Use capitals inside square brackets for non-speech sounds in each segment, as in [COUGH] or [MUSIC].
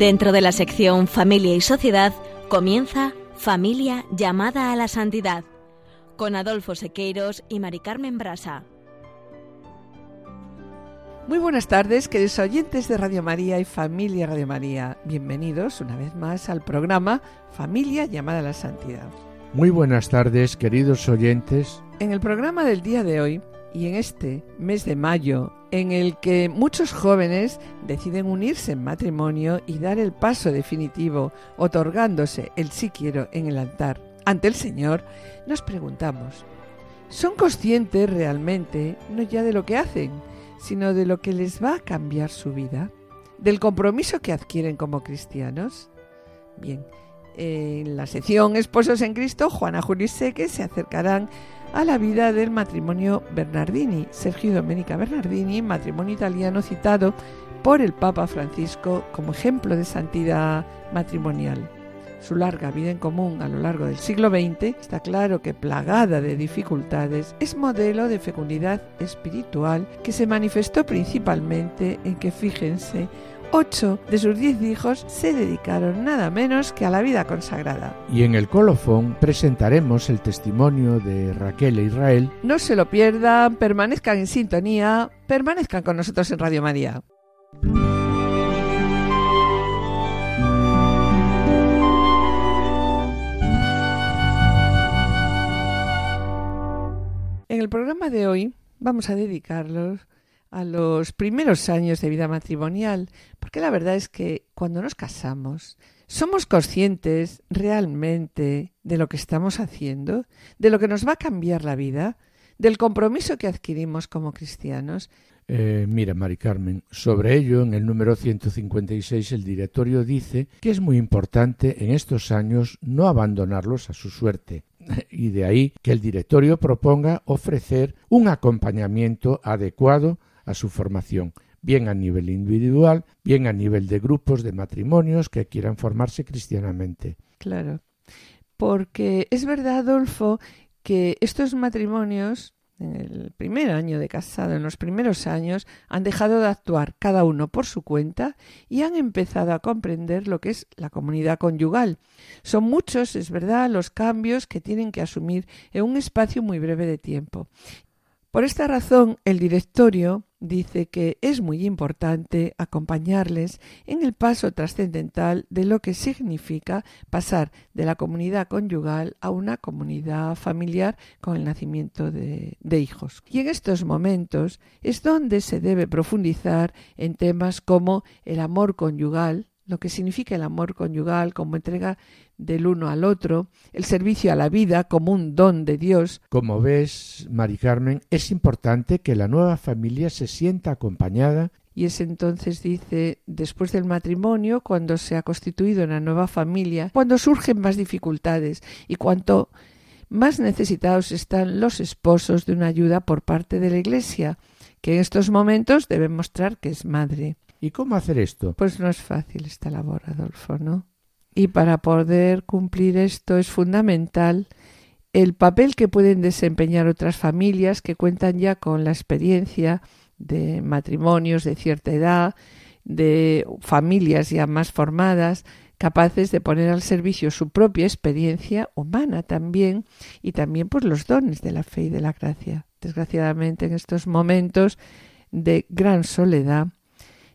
Dentro de la sección Familia y Sociedad comienza Familia llamada a la santidad con Adolfo Sequeiros y Mari Carmen Brasa. Muy buenas tardes, queridos oyentes de Radio María y Familia Radio María. Bienvenidos una vez más al programa Familia llamada a la santidad. Muy buenas tardes, queridos oyentes. En el programa del día de hoy y en este mes de mayo, en el que muchos jóvenes deciden unirse en matrimonio y dar el paso definitivo, otorgándose el sí quiero en el altar ante el Señor, nos preguntamos, ¿son conscientes realmente no ya de lo que hacen, sino de lo que les va a cambiar su vida? ¿Del compromiso que adquieren como cristianos? Bien, en la sección Esposos en Cristo, Juana Juli Seque se acercarán a la vida del matrimonio Bernardini, Sergio y Domenica Bernardini, matrimonio italiano citado por el Papa Francisco como ejemplo de santidad matrimonial. Su larga vida en común a lo largo del siglo XX está claro que plagada de dificultades es modelo de fecundidad espiritual que se manifestó principalmente en que, fíjense, ocho de sus diez hijos se dedicaron nada menos que a la vida consagrada. Y en el colofón presentaremos el testimonio de Raquel e Israel. No se lo pierdan, permanezcan en sintonía, permanezcan con nosotros en Radio María. En el programa de hoy vamos a dedicarlos a los primeros años de vida matrimonial, porque la verdad es que cuando nos casamos somos conscientes realmente de lo que estamos haciendo, de lo que nos va a cambiar la vida, del compromiso que adquirimos como cristianos. Eh, mira, Mari Carmen, sobre ello en el número 156 el directorio dice que es muy importante en estos años no abandonarlos a su suerte, y de ahí que el directorio proponga ofrecer un acompañamiento adecuado a su formación, bien a nivel individual, bien a nivel de grupos de matrimonios que quieran formarse cristianamente. Claro, porque es verdad, Adolfo, que estos matrimonios en el primer año de casado, en los primeros años, han dejado de actuar cada uno por su cuenta y han empezado a comprender lo que es la comunidad conyugal. Son muchos, es verdad, los cambios que tienen que asumir en un espacio muy breve de tiempo. Por esta razón, el directorio dice que es muy importante acompañarles en el paso trascendental de lo que significa pasar de la comunidad conyugal a una comunidad familiar con el nacimiento de, hijos. Y en estos momentos es donde se debe profundizar en temas como el amor conyugal, lo que significa el amor conyugal como entrega del uno al otro, el servicio a la vida como un don de Dios. Como ves, Mari Carmen, es importante que la nueva familia se sienta acompañada. Y es entonces, dice, después del matrimonio, cuando se ha constituido una nueva familia, cuando surgen más dificultades y cuanto más necesitados están los esposos de una ayuda por parte de la Iglesia, que en estos momentos debe mostrar que es madre. ¿Y cómo hacer esto? Pues no es fácil esta labor, Adolfo, ¿no? Y para poder cumplir esto es fundamental el papel que pueden desempeñar otras familias que cuentan ya con la experiencia de matrimonios de cierta edad, de familias ya más formadas, capaces de poner al servicio su propia experiencia humana también y también pues los dones de la fe y de la gracia. Desgraciadamente en estos momentos de gran soledad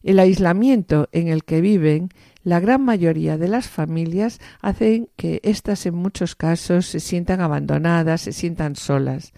el aislamiento en el que viven la gran mayoría de las familias hacen que éstas en muchos casos se sientan abandonadas, se sientan solas.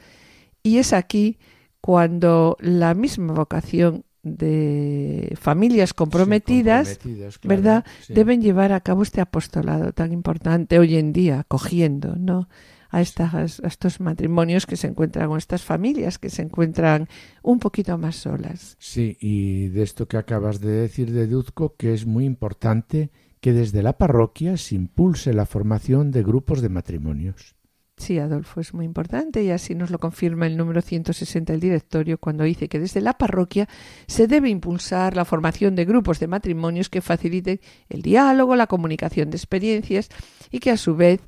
Y es aquí cuando la misma vocación de familias comprometidas, sí, comprometidas claro, ¿verdad?, sí. deben llevar a cabo este apostolado tan importante hoy en día, acogiendo, ¿no? A, estas, a estos matrimonios que se encuentran, o estas familias que se encuentran un poquito más solas. Sí, y de esto que acabas de decir, deduzco que es muy importante que desde la parroquia se impulse la formación de grupos de matrimonios. Sí, Adolfo, es muy importante y así nos lo confirma el número 160 del directorio cuando dice que desde la parroquia se debe impulsar la formación de grupos de matrimonios que faciliten el diálogo, la comunicación de experiencias y que a su vez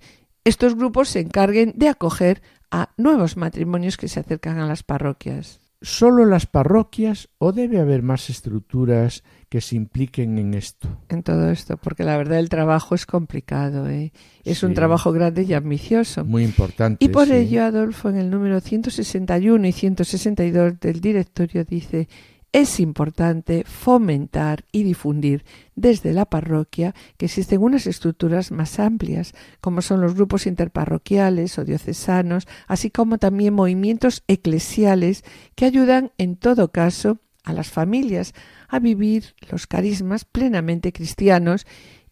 estos grupos se encarguen de acoger a nuevos matrimonios que se acercan a las parroquias. ¿Solo las parroquias o debe haber más estructuras que se impliquen en esto. En todo esto, porque la verdad el trabajo es complicado, ¿eh? es un trabajo grande y ambicioso. Muy importante. Y por ello, Adolfo, en el número 161 y 162 del directorio dice, es importante fomentar y difundir desde la parroquia que existen unas estructuras más amplias, como son los grupos interparroquiales o diocesanos, así como también movimientos eclesiales que ayudan en todo caso a las familias a vivir los carismas plenamente cristianos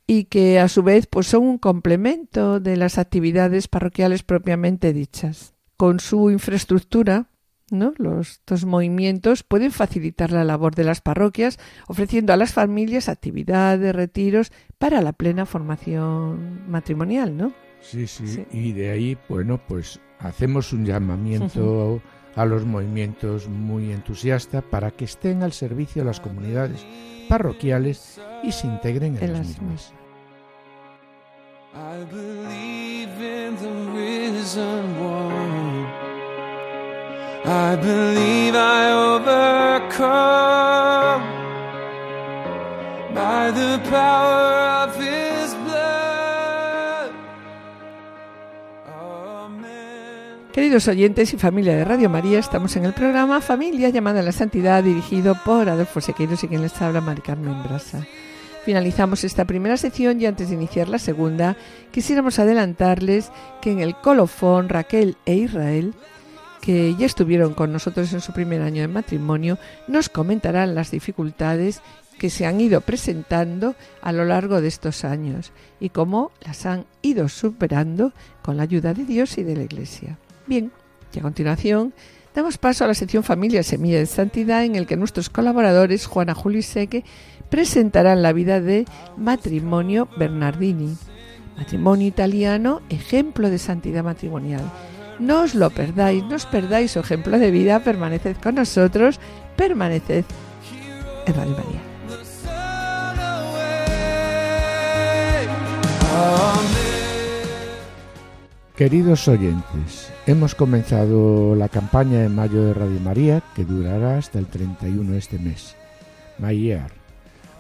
y que a su vez pues son un complemento de las actividades parroquiales propiamente dichas. Con su infraestructura ¿no? Los, estos movimientos pueden facilitar la labor de las parroquias, ofreciendo a las familias actividades, retiros para la plena formación matrimonial, ¿no? Sí, sí, y de ahí, bueno, pues hacemos un llamamiento a los movimientos muy entusiasta para que estén al servicio de las comunidades parroquiales y se integren en, las mismas. I believe I overcome by the power of His blood. Queridos oyentes y familia de Radio María, estamos en el programa Familia llamada a la Santidad, dirigido por Adolfo Sequeiros y quien les habla, Mari Carmen Brasa. Finalizamos esta primera sección y antes de iniciar la segunda, quisiéramos adelantarles que en el colofón Raquel e Israel que ya estuvieron con nosotros en su primer año de matrimonio, nos comentarán las dificultades que se han ido presentando a lo largo de estos años y cómo las han ido superando con la ayuda de Dios y de la Iglesia. Bien, y a continuación damos paso a la sección Familia Semilla de Santidad en el que nuestros colaboradores Juana Juli Seque presentarán la vida de matrimonio Bernardini, matrimonio italiano, ejemplo de santidad matrimonial no os lo perdáis, no os perdáis su ejemplo de vida, permaneced con nosotros, permaneced en Radio María. Queridos oyentes, hemos comenzado la campaña de mayo de Radio María que durará hasta el 31 de este mes. Mayer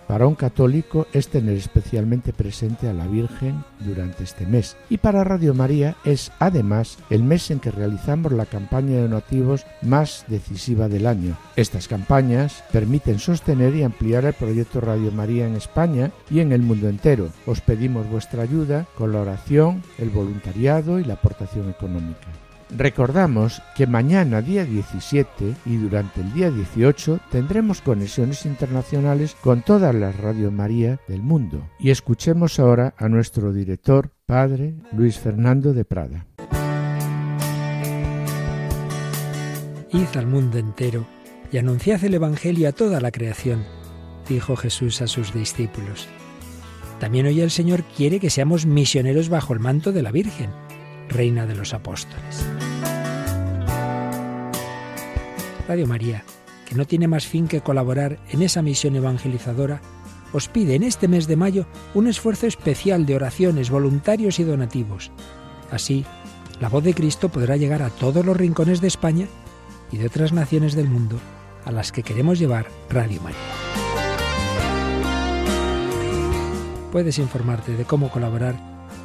para un católico es tener especialmente presente a la Virgen durante este mes y para Radio María es además el mes en que realizamos la campaña de donativos más decisiva del año. Estas campañas permiten sostener y ampliar el proyecto Radio María en España y en el mundo entero. Os pedimos vuestra ayuda con la oración, el voluntariado y la aportación económica. Recordamos que mañana día 17 y durante el día 18 tendremos conexiones internacionales con todas las Radio María del mundo. Y escuchemos ahora a nuestro director, Padre Luis Fernando de Prada. Id al mundo entero y anunciad el Evangelio a toda la creación, dijo Jesús a sus discípulos. También hoy el Señor quiere que seamos misioneros bajo el manto de la Virgen Reina de los Apóstoles. Radio María, que no tiene más fin que colaborar en esa misión evangelizadora, os pide en este mes de mayo un esfuerzo especial de oraciones, voluntarios y donativos. Así, la voz de Cristo podrá llegar a todos los rincones de España y de otras naciones del mundo a las que queremos llevar Radio María. Puedes informarte de cómo colaborar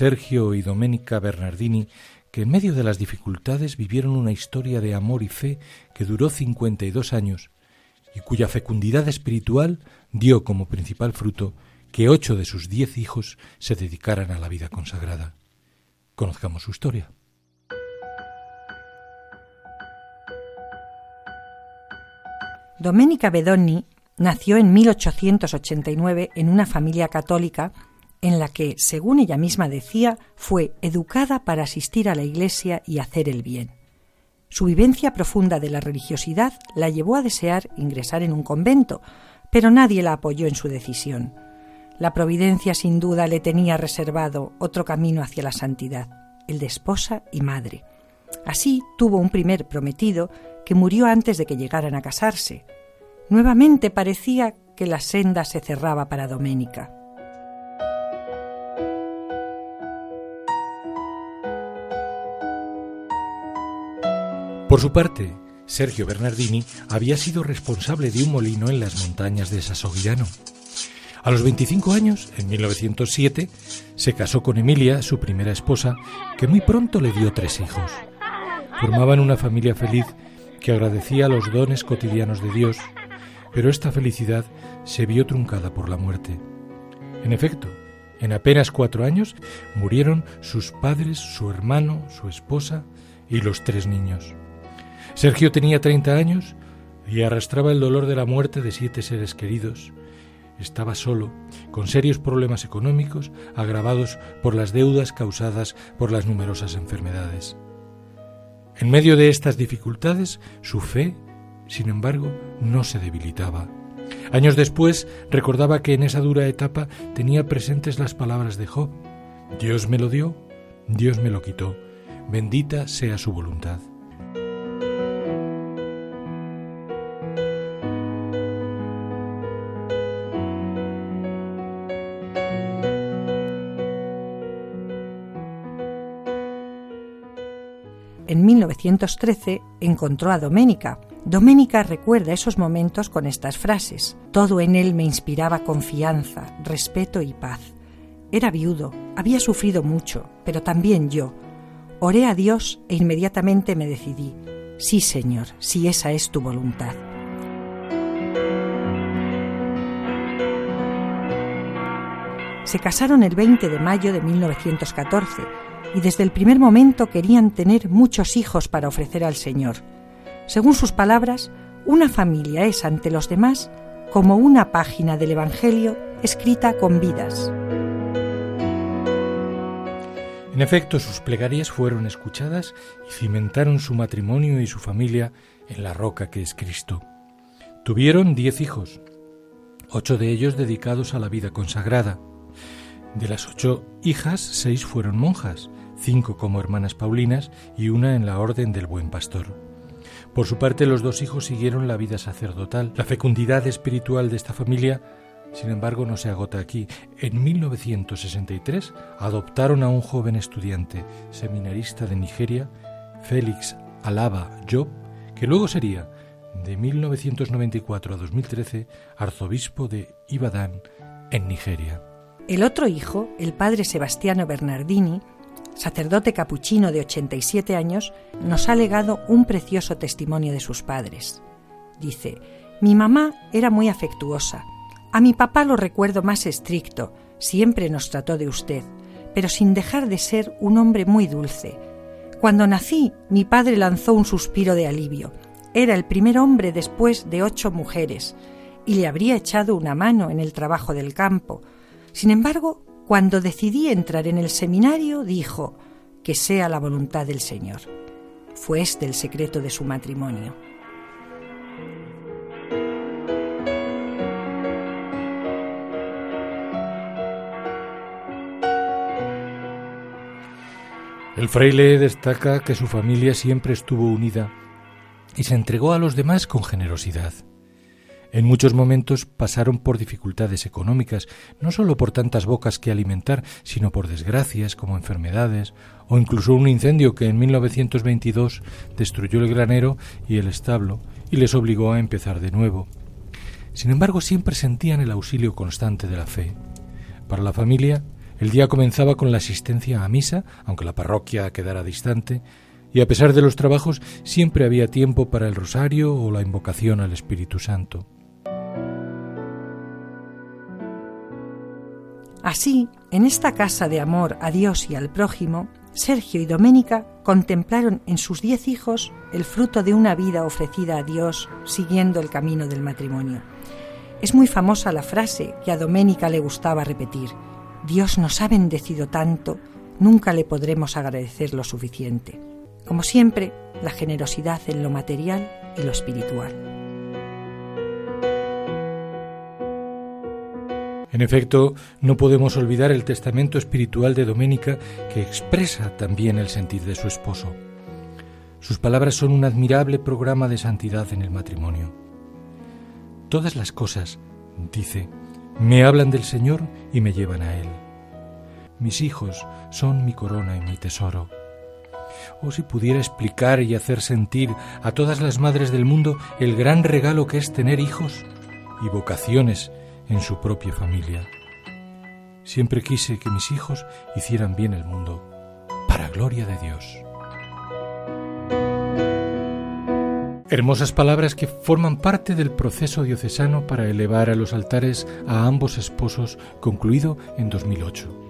Sergio y Domenica Bernardini, que en medio de las dificultades vivieron una historia de amor y fe que duró 52 años y cuya fecundidad espiritual dio como principal fruto que ocho de sus diez hijos se dedicaran a la vida consagrada. Conozcamos su historia. Domenica Bedoni nació en 1889 en una familia católica en la que, según ella misma decía, fue educada para asistir a la Iglesia y hacer el bien. Su vivencia profunda de la religiosidad la llevó a desear ingresar en un convento, pero nadie la apoyó en su decisión. La providencia sin duda le tenía reservado otro camino hacia la santidad, el de esposa y madre. Así tuvo un primer prometido que murió antes de que llegaran a casarse. Nuevamente parecía que la senda se cerraba para Doménica. Por su parte, Sergio Bernardini había sido responsable de un molino en las montañas de Sasoguidano. A los 25 años, en 1907, se casó con Emilia, su primera esposa, que muy pronto le dio tres hijos. Formaban una familia feliz que agradecía los dones cotidianos de Dios, pero esta felicidad se vio truncada por la muerte. En efecto, en apenas cuatro años murieron sus padres, su hermano, su esposa y los tres niños. Sergio tenía 30 años y arrastraba el dolor de la muerte de siete seres queridos. Estaba solo, con serios problemas económicos agravados por las deudas causadas por las numerosas enfermedades. En medio de estas dificultades, su fe, sin embargo, no se debilitaba. Años después recordaba que en esa dura etapa tenía presentes las palabras de Job. Dios me lo dio, Dios me lo quitó, bendita sea su voluntad. 1913 encontró a Doménica. Doménica recuerda esos momentos con estas frases. Todo en él me inspiraba confianza, respeto y paz. Era viudo, había sufrido mucho, pero también yo. Oré a Dios e inmediatamente me decidí. Sí, Señor, si esa es tu voluntad. Se casaron el 20 de mayo de 1914 y desde el primer momento querían tener muchos hijos para ofrecer al Señor. Según sus palabras, una familia es ante los demás como una página del Evangelio escrita con vidas. En efecto, sus plegarias fueron escuchadas y cimentaron su matrimonio y su familia en la roca que es Cristo. Tuvieron diez hijos, ocho de ellos dedicados a la vida consagrada. De las ocho hijas, seis fueron monjas, cinco como hermanas Paulinas y una en la Orden del Buen Pastor. Por su parte, los dos hijos siguieron la vida sacerdotal. La fecundidad espiritual de esta familia, sin embargo, no se agota aquí. En 1963 adoptaron a un joven estudiante seminarista de Nigeria, Félix Alaba Job, que luego sería, de 1994 a 2013, arzobispo de Ibadan, en Nigeria. El otro hijo, el padre Sebastiano Bernardini, sacerdote capuchino de 87 años, nos ha legado un precioso testimonio de sus padres. Dice, mi mamá era muy afectuosa. A mi papá lo recuerdo más estricto, siempre nos trató de usted, pero sin dejar de ser un hombre muy dulce. Cuando nací, mi padre lanzó un suspiro de alivio. Era el primer hombre después de ocho mujeres, y le habría echado una mano en el trabajo del campo. Sin embargo, cuando decidí entrar en el seminario, dijo, que sea la voluntad del Señor. Fue este el secreto de su matrimonio. El fraile destaca que su familia siempre estuvo unida y se entregó a los demás con generosidad. En muchos momentos pasaron por dificultades económicas, no solo por tantas bocas que alimentar, sino por desgracias como enfermedades o incluso un incendio que en 1922 destruyó el granero y el establo y les obligó a empezar de nuevo. Sin embargo, siempre sentían el auxilio constante de la fe. Para la familia, el día comenzaba con la asistencia a misa, aunque la parroquia quedara distante, y a pesar de los trabajos siempre había tiempo para el rosario o la invocación al Espíritu Santo. Así, en esta casa de amor a Dios y al prójimo, Sergio y Doménica contemplaron en sus diez hijos el fruto de una vida ofrecida a Dios siguiendo el camino del matrimonio. Es muy famosa la frase que a Doménica le gustaba repetir, Dios nos ha bendecido tanto, nunca le podremos agradecer lo suficiente. Como siempre, la generosidad en lo material y lo espiritual. En efecto, no podemos olvidar el testamento espiritual de Doménica que expresa también el sentir de su esposo. Sus palabras son un admirable programa de santidad en el matrimonio. Todas las cosas, dice, me hablan del Señor y me llevan a Él. Mis hijos son mi corona y mi tesoro. Oh, si pudiera explicar y hacer sentir a todas las madres del mundo el gran regalo que es tener hijos y vocaciones en su propia familia. Siempre quise que mis hijos hicieran bien el mundo, para gloria de Dios. Hermosas palabras que forman parte del proceso diocesano para elevar a los altares a ambos esposos concluido en 2008.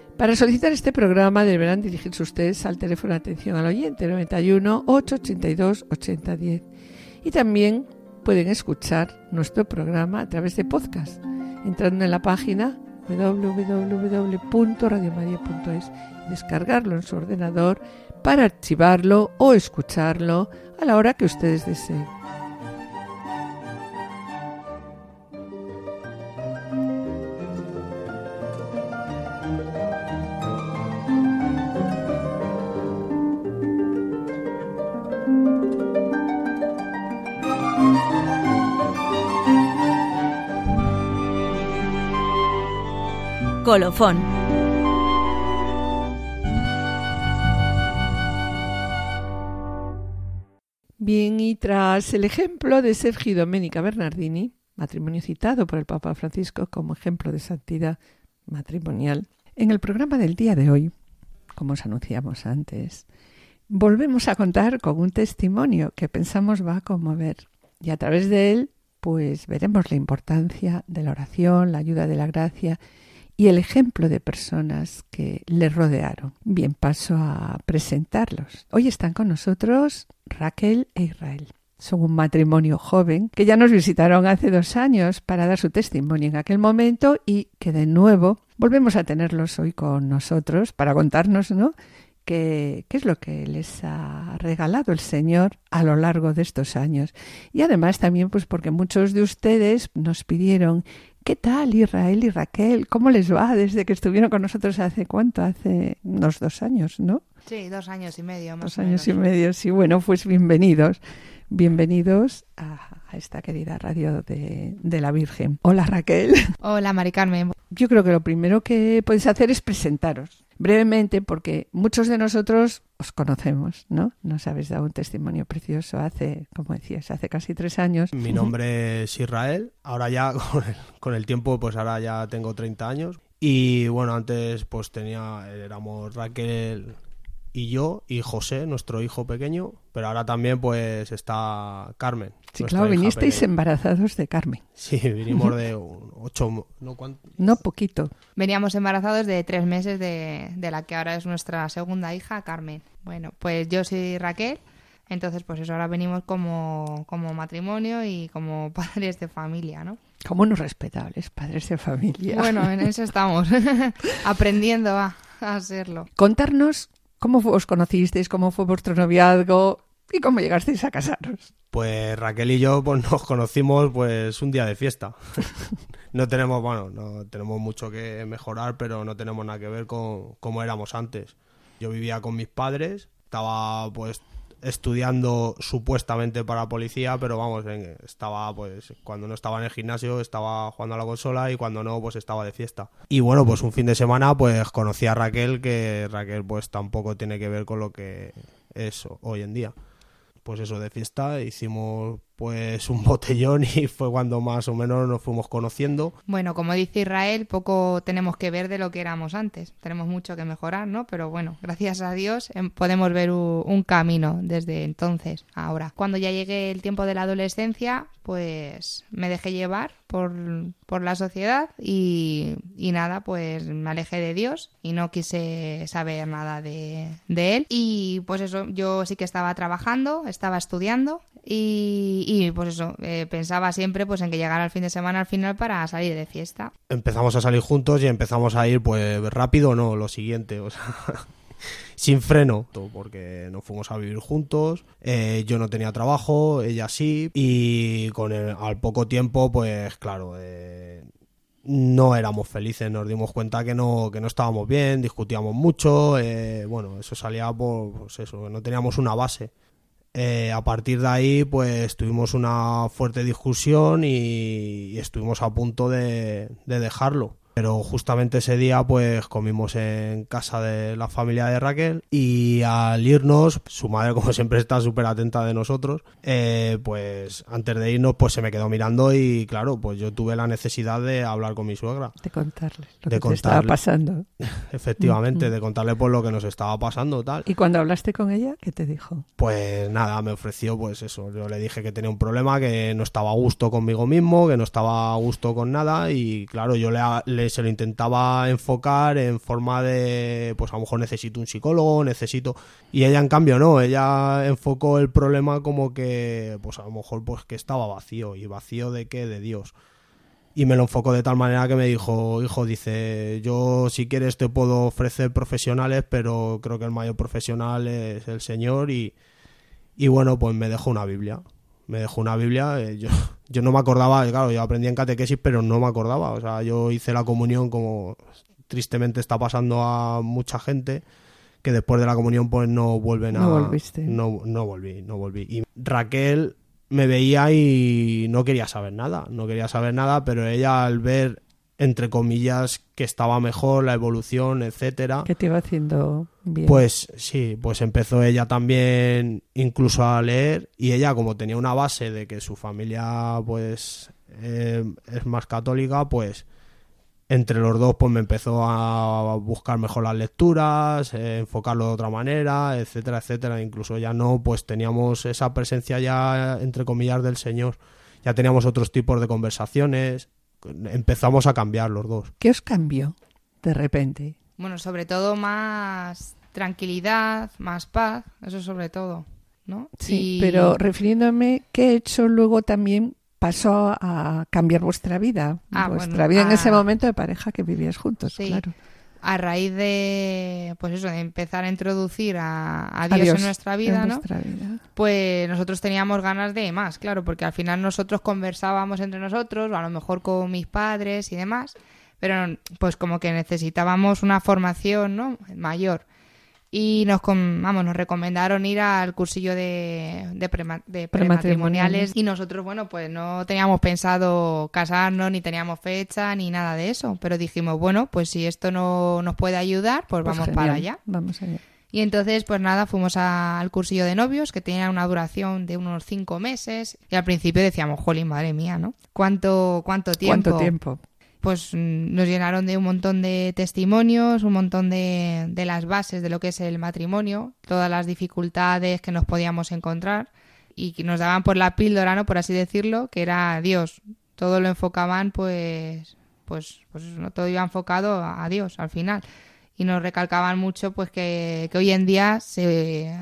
Para solicitar este programa deberán dirigirse ustedes al teléfono de atención al oyente 91 882 8010 y también pueden escuchar nuestro programa a través de podcast entrando en la página www.radiomaria.es y descargarlo en su ordenador para archivarlo o escucharlo a la hora que ustedes deseen. Colofón. Bien, y tras el ejemplo de Sergio y Domenica Bernardini, matrimonio citado por el Papa Francisco como ejemplo de santidad matrimonial, en el programa del día de hoy, como os anunciamos antes, volvemos a contar con un testimonio que pensamos va a conmover y a través de él pues veremos la importancia de la oración, la ayuda de la gracia y el ejemplo de personas que le rodearon. Bien, paso a presentarlos. Hoy están con nosotros Raquel e Israel. Son un matrimonio joven que ya nos visitaron hace dos años para dar su testimonio en aquel momento y que de nuevo volvemos a tenerlos hoy con nosotros para contarnos, ¿no? qué, es lo que les ha regalado el Señor a lo largo de estos años. Y además también pues porque muchos de ustedes nos pidieron ¿Qué tal Israel y Raquel? ¿Cómo les va desde que estuvieron con nosotros hace cuánto? Hace unos dos años, ¿no? Sí, dos años y medio. Más dos años y medio, sí. Bueno, pues bienvenidos. Bienvenidos a, esta querida radio de, de, la Virgen. Hola Raquel. Hola Mari Carmen. Yo creo que lo primero que podéis hacer es presentaros brevemente porque muchos de nosotros os conocemos, ¿no? Nos habéis dado un testimonio precioso hace, como decías, hace casi tres años. Mi nombre es Israel, ahora ya [LAUGHS] con el, tiempo, pues ahora ya tengo 30 años. Y bueno, antes pues tenía, éramos Raquel, y yo y José, nuestro hijo pequeño, pero ahora también pues está Carmen. Sí, claro, vinisteis embarazados de Carmen. Sí, vinimos de [LAUGHS] ocho, no, no poquito. Veníamos embarazados de tres meses de, de la que ahora es nuestra segunda hija, Carmen. Bueno, pues yo soy Raquel, entonces pues eso, ahora venimos como, como matrimonio y como [LAUGHS] padres de familia, ¿no? Como unos respetables padres de familia. Bueno, en eso estamos, [LAUGHS] aprendiendo a, a hacerlo. Contarnos ¿Cómo os conocisteis? ¿Cómo fue vuestro noviazgo? ¿Y cómo llegasteis a casaros? Pues Raquel y yo pues, [LAUGHS] nos conocimos pues un día de fiesta. [LAUGHS] no tenemos, bueno, no tenemos mucho que mejorar, pero no tenemos nada que ver con cómo éramos antes. Yo vivía con mis padres, estaba pues estudiando supuestamente para policía, pero vamos, estaba pues cuando no estaba en el gimnasio estaba jugando a la consola y cuando no pues estaba de fiesta. Y bueno, pues un fin de semana pues conocí a Raquel, que Raquel pues tampoco tiene que ver con lo que es hoy en día. pues eso, de fiesta. Hicimos pues un [LAUGHS] botellón y fue cuando más o menos nos fuimos conociendo. Bueno, como dice Israel, poco tenemos que ver de lo que éramos antes. Tenemos mucho que mejorar, ¿no? Pero bueno, gracias a Dios em, podemos ver un, camino desde entonces ahora. Cuando ya llegue el tiempo de la adolescencia, pues me dejé llevar por, por la sociedad y, y, nada, pues me alejé de Dios y no quise saber nada de, de él. Y pues eso, yo sí que estaba trabajando, estaba estudiando y, y pues eso, eh, pensaba siempre pues en que llegara el fin de semana al final para salir de fiesta. Empezamos a salir juntos y empezamos a ir pues rápido, no, lo siguiente, o sea, [LAUGHS] sin freno, porque nos fuimos a vivir juntos, eh, yo no tenía trabajo, ella sí, y con el, al poco tiempo pues claro, eh, no éramos felices, nos dimos cuenta que no, que no estábamos bien, discutíamos mucho, bueno, eso salía por pues eso, no teníamos una base. Eh, a partir de ahí, pues tuvimos una fuerte discusión y, estuvimos a punto de dejarlo pero justamente ese día pues comimos en casa de la familia de Raquel y al irnos, su madre [LAUGHS] como siempre está súper atenta de nosotros, eh, pues antes de irnos pues se me quedó mirando y claro, pues yo tuve la necesidad de hablar con mi suegra. De contarle lo de que estaba pasando. [LAUGHS] Efectivamente, de contarle por lo que nos estaba pasando tal. ¿Y cuando hablaste con ella, qué te dijo? Pues nada, me ofreció pues eso, yo le dije que tenía un problema, que no estaba a gusto conmigo mismo, que no estaba a gusto con nada y claro, yo le se lo intentaba enfocar en forma de, pues a lo mejor necesito un psicólogo, necesito... Y ella en cambio no, ella enfocó el problema como que, pues a lo mejor pues que estaba vacío. ¿Y vacío de qué? De Dios. Y me lo enfocó de tal manera que me dijo, hijo, dice, yo si quieres te puedo ofrecer profesionales, pero creo que el mayor profesional es el Señor y, y bueno, pues me dejó una Biblia me dejó una Biblia. Eh, yo, yo no me acordaba, claro, yo aprendí en catequesis, pero no me acordaba. O sea, yo hice la comunión como tristemente está pasando a mucha gente que después de la comunión pues no vuelven a... No volviste. No, no volví, no volví. Y Raquel me veía y no quería saber nada, no quería saber nada, pero ella al ver entre comillas, que estaba mejor, la evolución, etcétera. Que te iba haciendo bien. Pues sí, pues empezó ella también incluso a leer y ella como tenía una base de que su familia pues eh, es más católica, pues entre los dos pues me empezó a buscar mejor las lecturas, eh, enfocarlo de otra manera, etcétera, etcétera. Incluso ya no, pues teníamos esa presencia ya entre comillas del Señor. Ya teníamos otros tipos de conversaciones, empezamos a cambiar los dos. ¿Qué os cambió de repente? Bueno, sobre todo más tranquilidad, más paz, eso sobre todo, ¿no? Sí, pero refiriéndome, ¿qué hecho luego también pasó a cambiar vuestra vida? Ah, vuestra vida en ese momento de pareja que vivías juntos, claro a raíz de pues eso de empezar a introducir a, Dios, en nuestra vida, ¿no? Pues nosotros teníamos ganas de más, claro, porque al final nosotros conversábamos entre nosotros, o a lo mejor con mis padres y demás, pero pues como que necesitábamos una formación, ¿no? mayor y nos vamos nos recomendaron ir al cursillo de, de, prematrimoniales y nosotros bueno pues no teníamos pensado casarnos ni teníamos fecha ni nada de eso pero dijimos bueno pues si esto no nos puede ayudar pues, pues vamos para allá vamos allá y entonces, pues nada, fuimos al cursillo de novios, que tenía una duración de unos cinco meses. Y al principio decíamos, jolín, madre mía, ¿no? ¿Cuánto, cuánto tiempo? ¿Cuánto tiempo? Pues mm, nos llenaron de un montón de testimonios, un montón de, de las bases de lo que es el matrimonio, todas las dificultades que nos podíamos encontrar y que nos daban por la píldora, ¿no? Por así decirlo, que era Dios. Todo lo enfocaban, pues, pues, pues no todo iba enfocado a Dios al final. Y nos recalcaban mucho, pues, que, que hoy en día se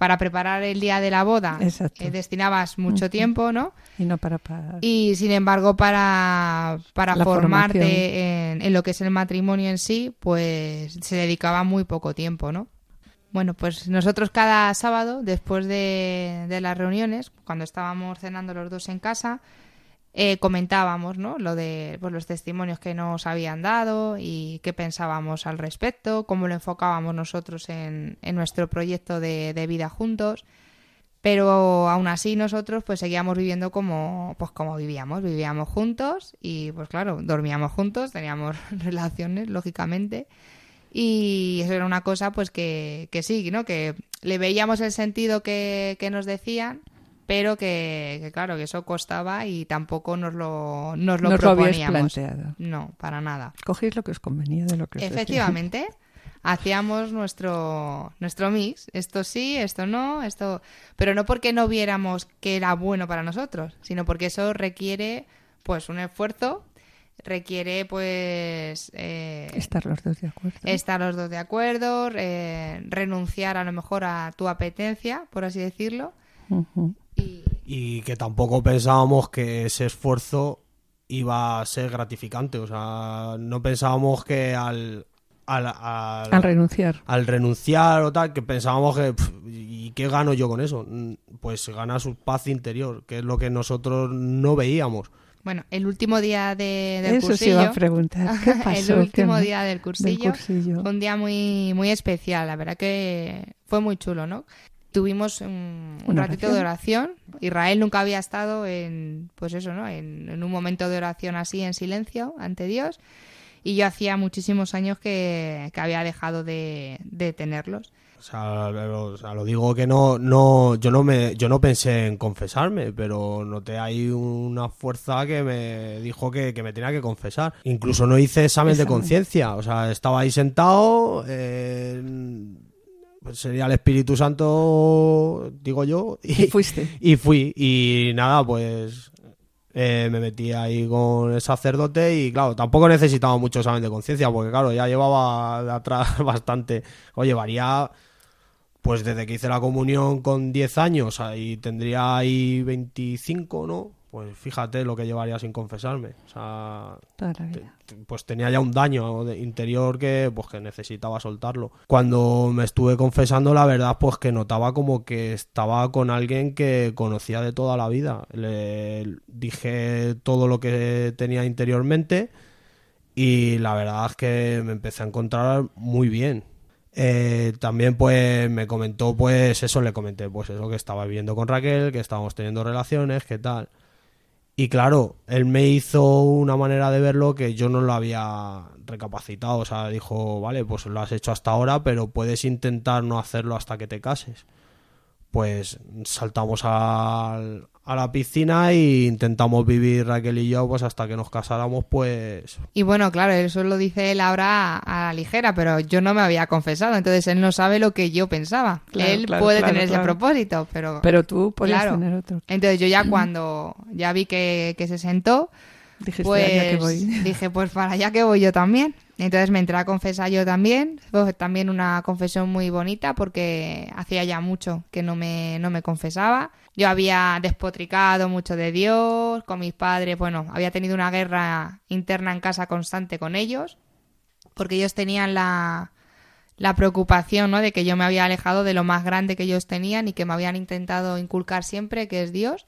para preparar el día de la boda eh, destinabas mucho tiempo, ¿no? Y no para, Y sin embargo, para, para formarte en, lo que es el matrimonio en sí, pues se dedicaba muy poco tiempo, ¿no? Bueno, pues nosotros cada sábado, después de, de las reuniones, cuando estábamos cenando los dos en casa, eh, comentábamos ¿no? lo de pues, los testimonios que nos habían dado y qué pensábamos al respecto, cómo lo enfocábamos nosotros en, en nuestro proyecto de, de, vida juntos. Pero aún así nosotros pues seguíamos viviendo como, pues como vivíamos, vivíamos juntos y pues claro, dormíamos juntos, teníamos [LAUGHS] relaciones, lógicamente. Y eso era una cosa, pues que, que sí, ¿no? Que le veíamos el sentido que, que nos decían, pero que, que, claro, que eso costaba y tampoco nos lo, nos lo proponíamos. planteado. no, para nada. Cogéis lo que os convenía de lo que os. Efectivamente, [LAUGHS] hacíamos nuestro, nuestro mix. Esto sí, esto no, esto. Pero no porque no viéramos que era bueno para nosotros, sino porque eso requiere, pues, un esfuerzo, requiere, pues. eh, Estar los dos de acuerdo. estar los dos de acuerdo, eh, renunciar a lo mejor a tu apetencia, por así decirlo. Y, y que tampoco pensábamos que ese esfuerzo iba a ser gratificante. O sea, no pensábamos que al, al, al- Al renunciar. al renunciar o tal, que pensábamos que, ¿y qué gano yo con eso? Mm, Pues ganas su paz interior, que es lo que nosotros no veíamos. bueno, el último día de, del Eso cursillo. se iba a preguntar. [LAUGHS] ¿Qué pasó? el último ¿Qué- día del cursillo, cursillo? Fue un día muy, muy especial, la verdad que fue muy chulo, ¿no? Tuvimos un, un ratito de oración. Israel nunca había estado en, pues eso, ¿no? En, en un momento de oración así, en silencio, ante Dios. Y yo hacía muchísimos años que, que había dejado de, de tenerlos. O sea, lo, o sea, lo digo que no, no, yo no me, yo no pensé en confesarme, pero noté ahí una fuerza que me dijo que, que me tenía que confesar. Incluso no hice examen de conciencia, o sea, estaba ahí sentado, eh, pues sería el Espíritu Santo, digo yo, Y fuiste. [LAUGHS] y fui, y nada, pues eh, me metí ahí con el sacerdote y claro, tampoco necesitaba mucho examen de conciencia, porque claro, ya llevaba de atrás [LAUGHS] bastante, o llevaría, pues desde que hice la comunión con 10 años, ahí tendría ahí 25, ¿no? Pues fíjate lo que llevaría sin confesarme, o sea, Toda la te- vida. te- pues tenía ya un daño de- interior que pues que necesitaba soltarlo. Cuando me estuve confesando, la verdad, pues que notaba como que estaba con alguien que conocía de toda la vida. Le dije todo lo que tenía interiormente y la verdad es que me empecé a encontrar muy bien. Eh, también pues me comentó pues eso, le comenté pues eso que estaba viviendo con Raquel, que estábamos teniendo relaciones, que tal. Y claro, él me hizo una manera de verlo que yo no lo había recapacitado. O sea, dijo, vale, pues lo has hecho hasta ahora, pero puedes intentar no hacerlo hasta que te cases. Pues saltamos al- a la piscina e intentamos vivir Raquel y yo, pues hasta que nos casáramos, pues Y bueno, claro, eso lo dice él ahora a la ligera, pero yo no me había confesado, entonces él no sabe lo que yo pensaba. Claro, él claro, puede claro, tener claro. ese propósito, pero... Pero tú Claro. tener otro. Entonces yo ya cuando ya vi que, que se sentó, Dijiste, pues "Allá que voy. [LAUGHS] dije, pues para allá que voy yo también. Entonces me entré a confesar yo también. Fue también una confesión muy bonita porque hacía ya mucho que no me, no me confesaba. Yo había despotricado mucho de Dios con mis padres. Bueno, había tenido una guerra interna en casa constante con ellos porque ellos tenían la, la preocupación ¿no? de que yo me había alejado de lo más grande que ellos tenían y que me habían intentado inculcar siempre, que es Dios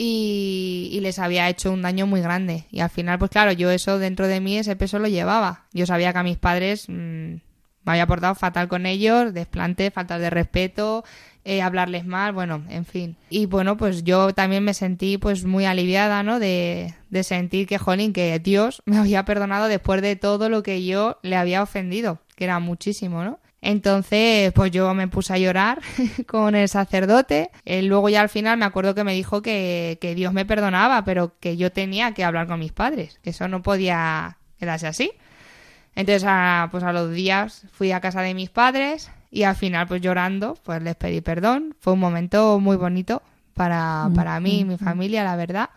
y, les había hecho un daño muy grande. Y al final, pues claro, yo eso dentro de mí, ese peso lo llevaba. Yo sabía que a mis padres mm, me había portado fatal con ellos, desplante, falta de respeto, eh, hablarles mal, bueno, en fin. Y bueno, pues yo también me sentí pues muy aliviada, ¿no? De, de sentir que, jolín, que Dios [LAUGHS] me había perdonado después de todo lo que yo le había ofendido, que era muchísimo, ¿no? Entonces, pues yo me puse a llorar [LAUGHS] con el sacerdote. Él luego ya al final me acuerdo que me dijo que, que Dios me perdonaba, pero que yo tenía que hablar con mis padres, que eso no podía quedarse así. Entonces, a, pues a los días fui a casa de mis padres y al final, pues llorando, pues les pedí perdón. Fue un momento muy bonito para, para mí y mi familia, la verdad.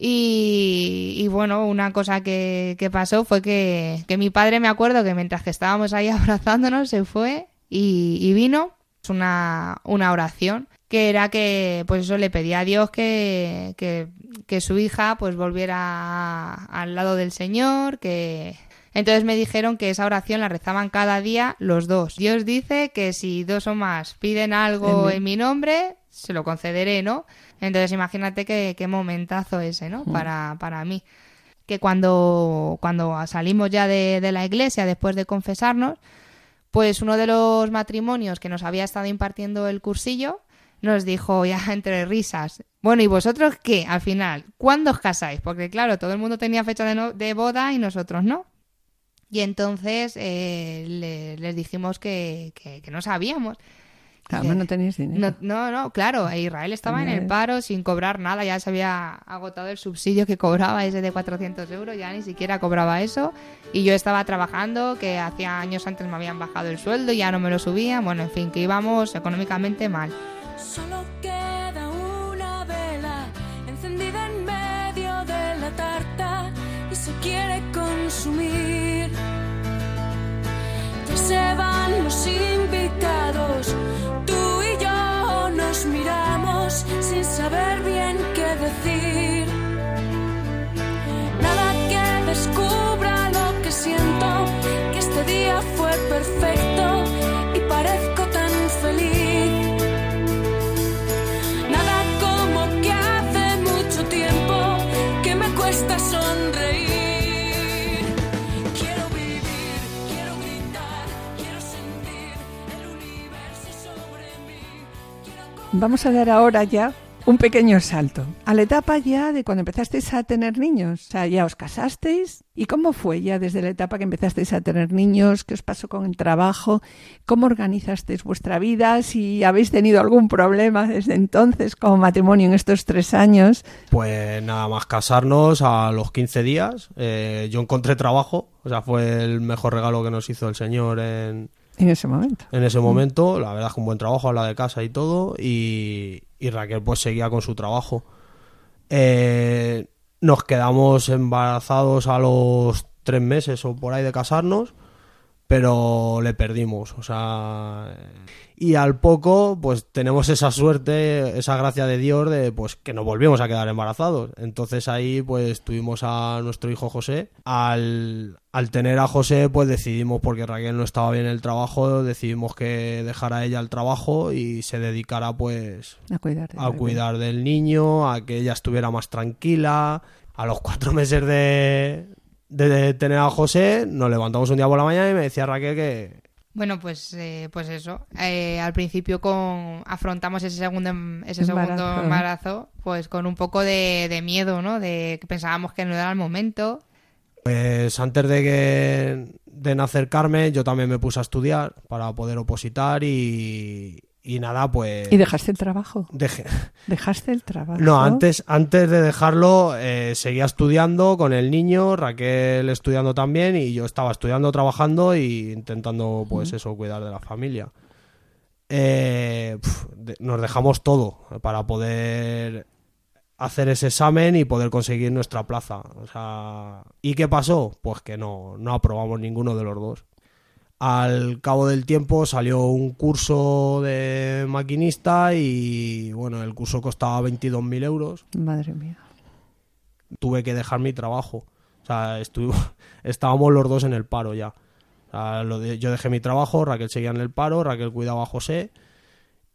Y, y bueno, una cosa que, que pasó fue que, que mi padre, me acuerdo que mientras que estábamos ahí [LAUGHS] abrazándonos, se fue y, y vino una, una oración que era que, pues eso, le pedía a Dios que, que, que su hija pues volviera a- al lado del Señor, que... Entonces me dijeron que esa oración la rezaban cada día los dos. Dios dice que si dos o más piden algo En mi- en mi nombre, se lo concederé, ¿no? Entonces imagínate qué, qué momentazo ese, ¿no? Para, para mí. Que cuando, cuando salimos ya de, de la iglesia, después de confesarnos, pues uno de los matrimonios que nos había estado impartiendo el cursillo nos dijo ya [LAUGHS] entre risas, bueno, ¿y vosotros qué? Al final, ¿cuándo os casáis? Porque claro, todo el mundo tenía fecha de, no- de boda y nosotros no. Y entonces eh, le- les dijimos que, que- que no sabíamos. Además no tenéis dinero. No, no, no, claro, Israel estaba en el paro sin cobrar nada, ya se había agotado el subsidio que cobraba, ese de 400 euros, ya ni siquiera cobraba eso. Y yo estaba trabajando, que hacía años antes me habían bajado el sueldo y ya no me lo subían. Bueno, en fin, que íbamos económicamente mal. Solo queda una vela encendida en medio de la tarta y se quiere consumir. Se van los invitados, tú y yo nos miramos sin saber bien qué decir. Vamos a dar ahora ya un pequeño salto a la etapa ya de cuando empezasteis a tener niños. O sea, ya os casasteis. ¿Y cómo fue ya desde la etapa que empezasteis a tener niños? ¿Qué os pasó con el trabajo? ¿Cómo organizasteis vuestra vida? Si habéis tenido algún problema desde entonces como matrimonio en estos tres años. Pues nada más casarnos a los 15 días, eh, yo encontré trabajo, o sea, fue el mejor regalo que nos hizo el Señor en, En ese momento. en ese momento. La verdad es que un buen trabajo, habla de casa y todo. Y, y Raquel pues seguía con su trabajo. Eh, nos quedamos embarazados a los tres meses o por ahí de casarnos, pero le perdimos. O sea, y al poco pues tenemos esa suerte, esa gracia de Dios de pues que nos volvimos a quedar embarazados. Entonces ahí pues tuvimos a nuestro hijo José. Al, al tener a José pues decidimos, porque Raquel no estaba bien en el trabajo, decidimos que dejara ella el trabajo y se dedicara pues A cuidar. del a cuidar del niño, a que ella estuviera más tranquila. A los cuatro [LAUGHS] meses de, de tener a José, nos levantamos un día por la mañana y me decía Raquel que, Bueno, pues, eh, pues eso. Eh, al principio con afrontamos ese segundo em- ese segundo Embarazo. embarazo, pues con un poco de, de miedo, ¿no? De que pensábamos que no era el momento. pues antes de que de nacer Carmen, yo también me puse a estudiar para poder opositar y, y nada, pues... ¿Y dejaste el trabajo? dejé- ¿Dejaste el trabajo? No, antes, antes de dejarlo, eh, seguía estudiando con el niño, Raquel estudiando también, y yo estaba estudiando, trabajando y intentando, pues eso, cuidar de la familia. Eh, pf, de- nos dejamos todo para poder hacer ese examen y poder conseguir nuestra plaza. O sea, ¿y qué pasó? Pues que no, no aprobamos ninguno de los dos. Al cabo del tiempo salió un curso de maquinista y bueno, el curso costaba 22.000 euros. Madre mía. Tuve que dejar mi trabajo. O sea, estuvo- [LAUGHS] estábamos los dos en el paro ya. O sea, lo de- yo dejé mi trabajo, Raquel seguía en el paro, Raquel cuidaba a José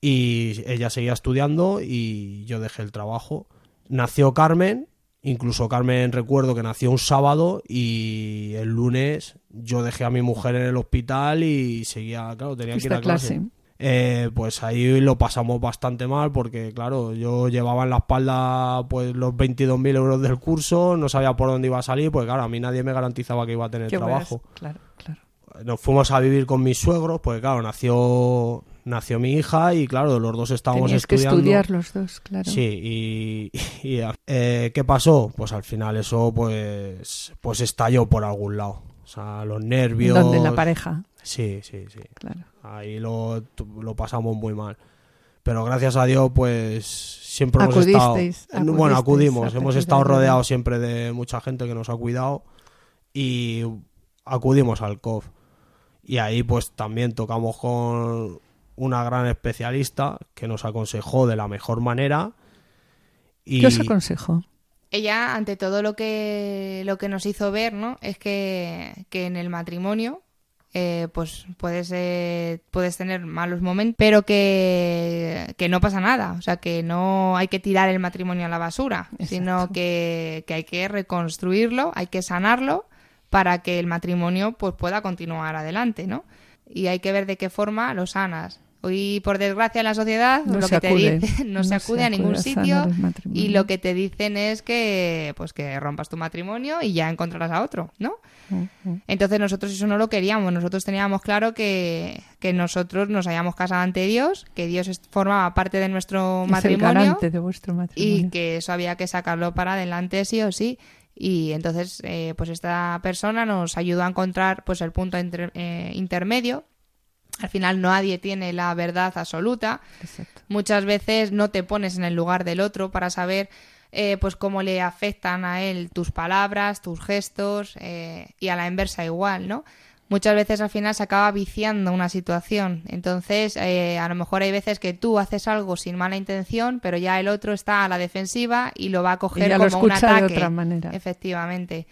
y ella seguía estudiando y yo dejé el trabajo. Nació Carmen, incluso Carmen recuerdo que nació un sábado y el lunes yo dejé a mi mujer en el hospital y seguía, claro, tenía que ir a clase. clase. Eh, pues ahí lo pasamos bastante mal porque, claro, yo llevaba en la espalda pues los 22.000 euros del curso, no sabía por dónde iba a salir, pues claro, a mí nadie me garantizaba que iba a tener trabajo. Claro, claro. Nos fuimos a vivir con mis suegros, pues claro, nació nació mi hija y claro, los dos estábamos Teníais que estudiando. estudiar los dos, claro. Sí, y, y, eh, ¿qué pasó? Pues al final eso pues pues estalló por algún lado. O sea, los nervios. ¿Dónde? En la pareja, Sí, sí, sí. claro. Ahí lo, lo pasamos muy mal. Pero gracias a Dios, pues siempre hemos estado. Acudisteis, Bueno, acudimos. Hemos estado rodeados siempre de mucha gente que nos ha cuidado y acudimos al COF. Y ahí, pues también tocamos con una gran especialista que nos aconsejó de la mejor manera. Y ¿Qué os aconsejo? Ella, ante todo, lo que, lo que nos hizo ver, ¿no? Es que, que en el matrimonio, eh, pues puedes, eh, puedes tener malos momentos, pero que, que no pasa nada. O sea, que no hay que tirar el matrimonio a la basura, sino que, que hay que reconstruirlo, hay que sanarlo para que el matrimonio pues pueda continuar adelante, ¿no? Y hay que ver de qué forma lo sanas. Hoy, por desgracia, en la sociedad No lo se que te acude. dicen [LAUGHS] no, No se se acude a ningún a sitio y lo que te dicen es que pues que rompas tu matrimonio y ya encontrarás a otro, ¿no? Entonces nosotros eso no lo queríamos, nosotros teníamos claro que, que nosotros nos habíamos casado ante Dios, que Dios formaba parte de nuestro Es el matrimonio garante de vuestro matrimonio. y que eso había que sacarlo para adelante sí o sí. Y entonces, eh, pues esta persona nos ayudó a encontrar pues el punto eh, intermedio. Al final nadie tiene la verdad absoluta. Exacto. Muchas veces no te pones en el lugar del otro para saber eh, pues cómo le afectan a él tus palabras, tus gestos eh, y a la inversa igual, ¿no? Muchas veces al final se acaba viciando una situación. Entonces, eh, a lo mejor hay veces que tú haces algo sin mala intención, pero ya el otro está a la defensiva y lo va a coger Y ya lo como un escucha de ataque. otra manera. Efectivamente.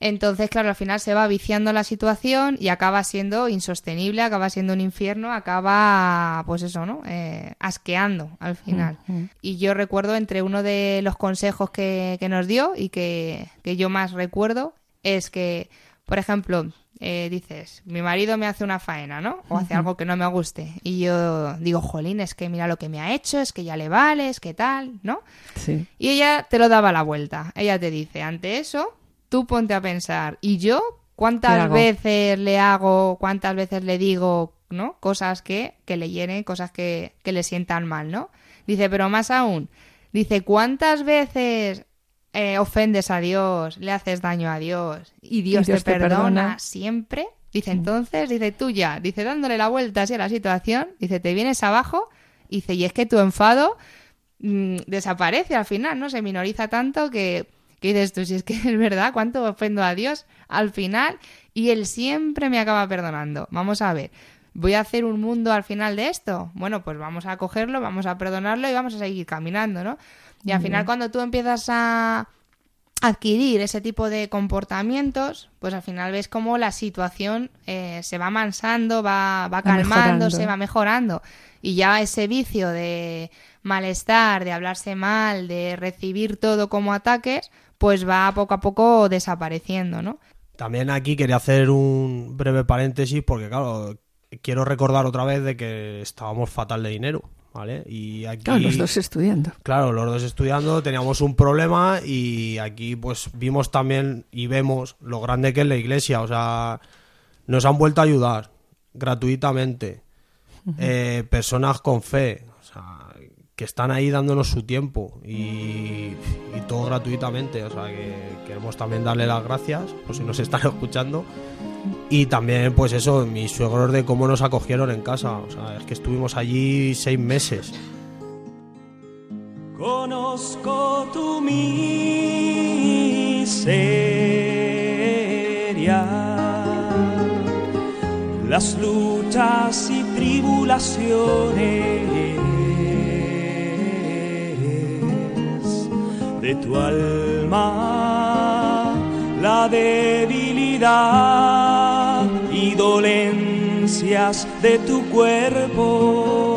Entonces, claro, al final se va viciando la situación y acaba siendo insostenible, acaba siendo un infierno, acaba, pues eso, ¿no? Eh, asqueando al final. Y yo recuerdo entre uno de los consejos que, que nos dio y que, que yo más recuerdo es que, por ejemplo, eh, dices, mi marido me hace una faena, ¿no? O hace algo que no me guste. Y yo digo, jolín, es que mira lo que me ha hecho, es que ya le vale, es que tal, ¿no? Sí. Y ella te lo daba la vuelta. Ella te dice, ante eso, tú ponte a pensar, ¿y yo ¿Qué cuántas veces le hago, cuántas veces le digo, ¿no? Cosas que, que le hieren, cosas que, que le sientan mal, ¿no? Dice, pero más aún, dice, ¿cuántas veces eh, ofendes a Dios, le haces daño a Dios y Dios, Dios te, te perdona, perdona? siempre? Dice, entonces, dice, tú ya, dice, dándole la vuelta así a la situación, dice, te vienes abajo, dice, y es que tu enfado mm, desaparece al final, ¿no? Se minoriza tanto que, que dices tú, si es que [LAUGHS] es verdad, ¿cuánto ofendo a Dios al final? Y Él siempre me acaba perdonando. Vamos a ver, ¿voy a hacer un mundo al final de esto? Bueno, pues vamos a cogerlo, vamos a perdonarlo y vamos a seguir caminando, ¿no? Y al final cuando tú empiezas a adquirir ese tipo de comportamientos, pues al final ves cómo la situación eh, se va mansando, va, va calmándose, mejorando. va mejorando. Y ya ese vicio de malestar, de hablarse mal, de recibir todo como ataques, pues va poco a poco desapareciendo, ¿no? También aquí quería hacer un breve paréntesis porque, claro, quiero recordar otra vez de que estábamos fatal de dinero, ¿vale? Y aquí... Claro, los dos estudiando. Claro, los dos estudiando teníamos un problema y aquí pues vimos también y vemos lo grande que es la iglesia, o sea, nos han vuelto a ayudar gratuitamente, Eh, personas con fe, o sea, que están ahí dándonos su tiempo y, y todo gratuitamente, o sea, que queremos también darle las gracias, por si nos están escuchando. Y también, pues eso, mis suegros de cómo nos acogieron en casa. O sea, es que estuvimos allí seis meses. Conozco tu miseria, las luchas y tribulaciones de tu alma, la debilidad dolencias de tu cuerpo.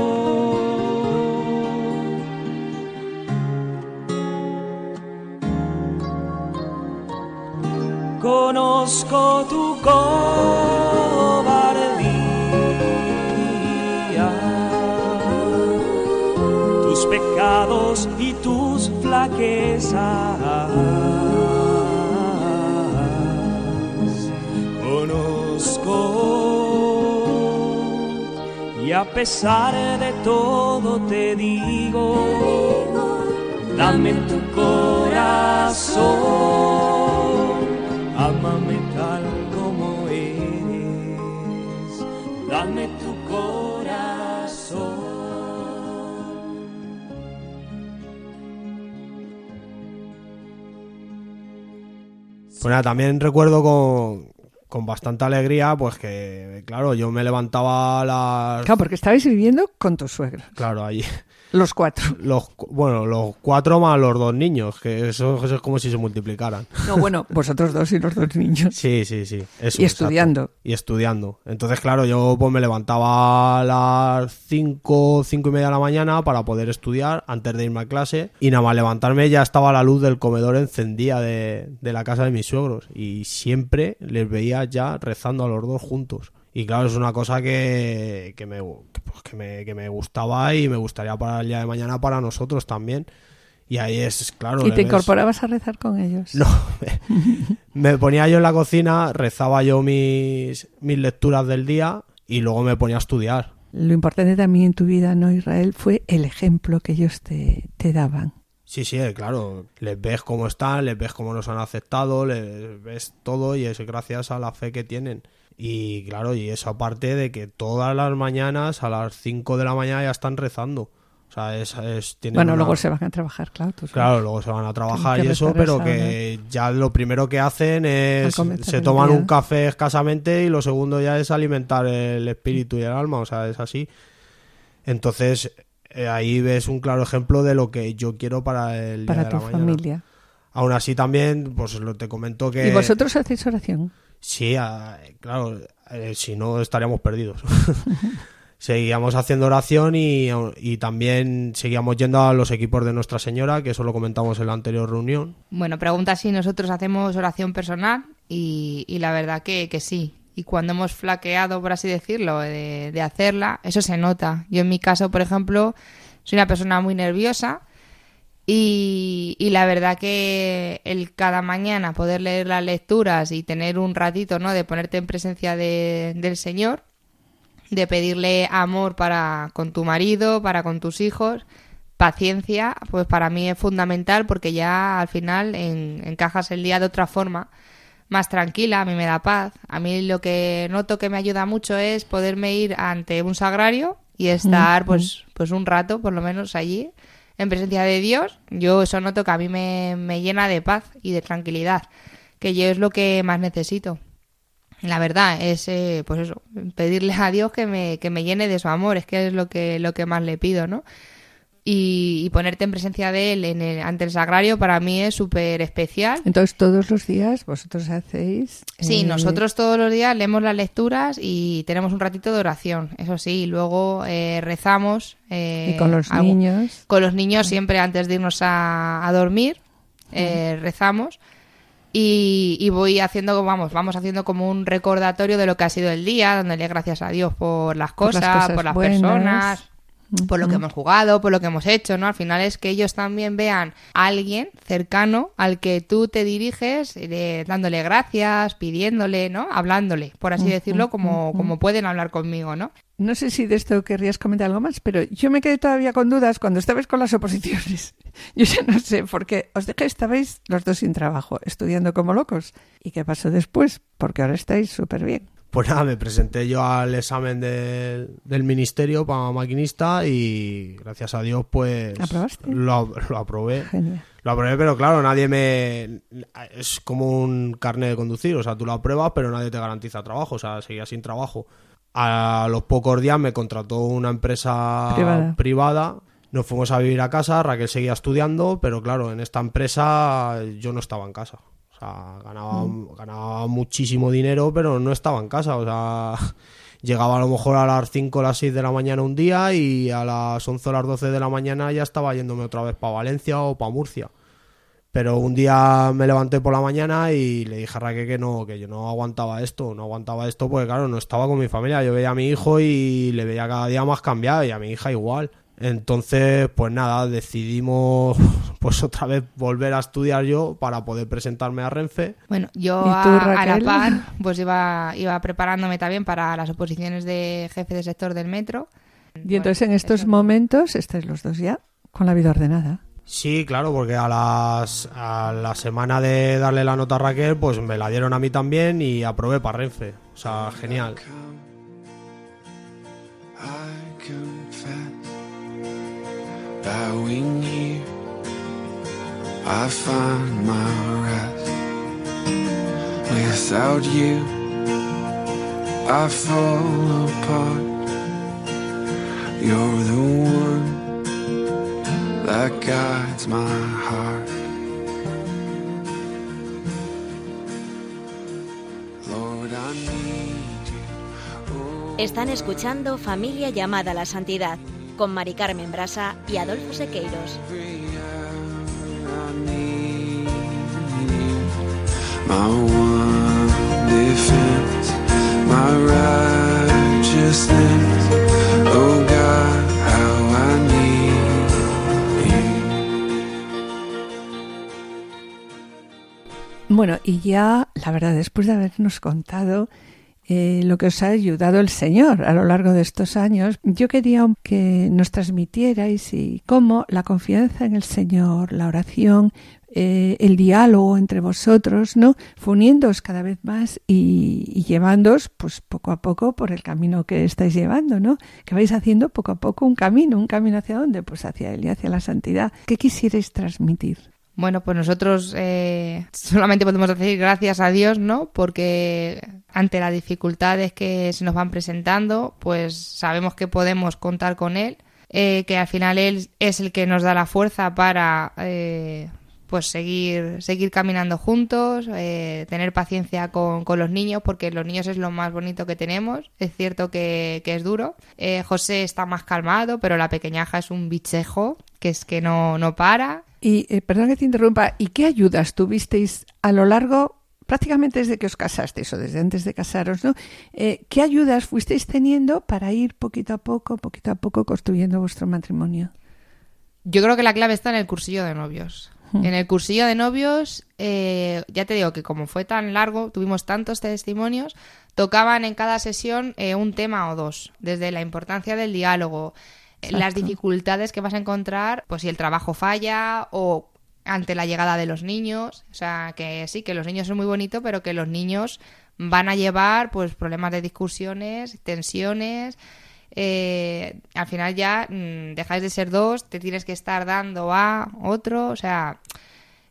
Conozco tu cobardía, tus pecados y tus flaquezas. Y a pesar de todo te digo, dame tu corazón, ámame tal como eres, dame tu corazón. Pues nada, también recuerdo con, con bastante alegría, pues que, claro, yo me levantaba a las... Claro, porque estabais viviendo con tus suegros. Claro, allí. Los cuatro. Los, bueno, los cuatro más los dos niños, que eso, eso es como si se multiplicaran. No, bueno, [LAUGHS] vosotros dos y los dos niños. Sí, sí, sí. eso, Y exacto. estudiando. Y estudiando. Entonces, claro, yo pues me levantaba a las cinco, cinco y media de la mañana para poder estudiar antes de irme a clase. Y nada más levantarme ya estaba la luz del comedor encendida de, de la casa de mis suegros. Y siempre les veía ya rezando a los dos juntos. Y claro, es una cosa que, que, me, pues, que, me, que me gustaba y me gustaría para el día de mañana para nosotros también. Y ahí es, claro. ¿Y te ves- incorporabas a rezar con ellos? No, me, [LAUGHS] me ponía yo en la cocina, rezaba yo mis, mis lecturas del día y luego me ponía a estudiar. Lo importante también en tu vida, ¿no, Israel? Fue el ejemplo que ellos te, te daban. Sí, sí, eh, claro. Les ves cómo están, les ves cómo nos han aceptado, les ves todo y es gracias a la fe que tienen. Y claro, y eso aparte de que todas las mañanas a las 5 de la mañana ya están rezando. O sea, es... es Bueno, una- luego se van a trabajar, claro. Claro, luego se van a trabajar y eso, pero esa que ya lo primero que hacen es se toman un café escasamente y lo segundo ya es alimentar el espíritu y el alma, o sea, es así. Entonces, eh, ahí ves un claro ejemplo de lo que yo quiero para el día de tu la mañana. familia. Aún así también, pues lo te comento que ¿Y vosotros hacéis oración? Sí, ah, claro, eh, si no estaríamos perdidos. [LAUGHS] Seguíamos haciendo oración y, y también seguíamos yendo a los equipos de Nuestra Señora, que eso lo comentamos en la anterior reunión. Bueno, pregunta si nosotros hacemos oración personal y, y la verdad que, que sí. Y cuando hemos flaqueado, por así decirlo, de, de hacerla, eso se nota. Yo en mi caso, por ejemplo, soy una persona muy nerviosa y, la verdad que el cada mañana poder leer las lecturas y tener un ratito, ¿no? De ponerte en presencia de- del Señor, de pedirle amor para con tu marido, para con tus hijos, paciencia, pues para mí es fundamental porque ya al final en- encajas el día de otra forma, más tranquila, a mí me da paz. A mí lo que noto que me ayuda mucho es poderme ir ante un sagrario y estar pues, pues un rato por lo menos allí en presencia de Dios. Yo eso noto que a mí me, me llena de paz y de tranquilidad, que yo es lo que más necesito. La verdad es, eh, pues eso, pedirle a Dios que me, que me llene de su amor, es que es lo que, lo que más le pido, ¿no? Y, y ponerte en presencia de Él en el- ante el sagrario para mí es súper especial. Entonces, todos los días vosotros hacéis... Sí, eh, nosotros todos los días leemos las lecturas y tenemos un ratito de oración, eso sí, y luego eh, rezamos. eh, Y con los algo- niños. Con los niños siempre antes de irnos a, a dormir, eh, rezamos. Y, y voy haciendo, vamos, vamos haciendo como un recordatorio de lo que ha sido el día, dándole gracias a Dios por las Por las cosas, cosas por las buenas. personas, por lo que hemos jugado, por lo que hemos hecho, ¿no? Al final es que ellos también vean a alguien cercano al que tú te diriges, eh, dándole gracias, pidiéndole, ¿no? Hablándole, por así decirlo, como, como pueden hablar conmigo, ¿no? No sé si de esto querrías comentar algo más, pero yo me quedé todavía con dudas cuando estabais con las oposiciones. [LAUGHS] Yo ya no sé, porque os dejé, estabais los dos sin trabajo, estudiando como locos. ¿Y qué pasó después? Porque ahora estáis súper bien. Pues nada, me presenté yo al examen del, del ministerio para maquinista y gracias a Dios pues ¿Aprobaste? lo, lo aprobé. Genial. Lo aprobé, pero claro, nadie me... Es como un carnet de conducir, o sea, tú lo apruebas, pero nadie te garantiza trabajo, o sea, seguía sin trabajo. A los pocos días me contrató una empresa Privada. privada, nos fuimos a vivir a casa, Raquel seguía estudiando, pero claro, en esta empresa yo no estaba en casa. Sea, ganaba, ganaba muchísimo dinero, pero no estaba en casa, o sea... [LAUGHS] Llegaba a lo mejor a las 5 o las 6 de la mañana un día y a las 11 o las 12 de la mañana ya estaba yéndome otra vez para Valencia o para Murcia. Pero un día me levanté por la mañana y le dije a Raquel que no, que yo no aguantaba esto, no aguantaba esto porque claro, no estaba con mi familia. Yo veía a mi hijo y le veía cada día más cambiado y a mi hija igual. Entonces, pues nada, decidimos [LAUGHS] pues otra vez volver a estudiar yo para poder presentarme a Renfe. Bueno, yo ¿Y a, a la Raquel? par pues iba, iba preparándome también para las oposiciones de jefe de sector del metro. Y entonces en estos eso. momentos estáis los dos ya con la vida ordenada. Sí, claro, porque a, las, a la semana de darle la nota a Raquel, pues me la dieron a mí también y aprobé para Renfe. O sea, genial. Bowing here, I find my rest. Without you, I fall apart. You're the one that guides my heart. Lord, I need you. Están escuchando Familia llamada a la Santidad con Mari Carmen Brasa y Adolfo Sequeiros. Bueno, y ya, la verdad, después de habernos contado eh, lo que os ha ayudado el Señor a lo largo de estos años, yo quería que nos transmitierais y cómo la confianza en el Señor, la oración, eh, el diálogo entre vosotros, ¿no? Fue uniéndoos cada vez más y, y llevándoos, pues poco a poco por el camino que estáis llevando, ¿no? Que vais haciendo poco a poco un camino, un camino hacia dónde? Pues hacia Él y hacia la santidad. ¿Qué quisierais transmitir? Bueno, pues nosotros eh, solamente podemos decir gracias a Dios, ¿no? Porque ante las dificultades que se nos van presentando, pues sabemos que podemos contar con Él, eh, que al final Él es el que nos da la fuerza para eh, pues seguir, seguir caminando juntos, tener paciencia con, con, los niños, porque los niños es lo más bonito que tenemos. Es cierto que, que es duro. José está más calmado, pero la pequeñaja es un bichejo, que es que no, no para. Y, eh, perdón que te interrumpa, ¿y qué ayudas tuvisteis a lo largo, prácticamente desde que os casasteis o desde antes de casaros, ¿no? Eh, ¿Qué ayudas fuisteis teniendo para ir poquito a poco, poquito a poco construyendo vuestro matrimonio? Yo creo que la clave está en el cursillo de novios. Hmm. En el cursillo de novios, eh, ya te digo que como fue tan largo, tuvimos tantos testimonios, tocaban en cada sesión eh, un tema o dos, desde la importancia del diálogo, las dificultades que vas a encontrar, pues si el trabajo falla o ante la llegada de los niños, o sea, que sí, que los niños son muy bonitos, pero que los niños van a llevar pues problemas de discusiones, tensiones, eh, al final ya mm, dejáis de ser dos, te tienes que estar dando a otro, o sea,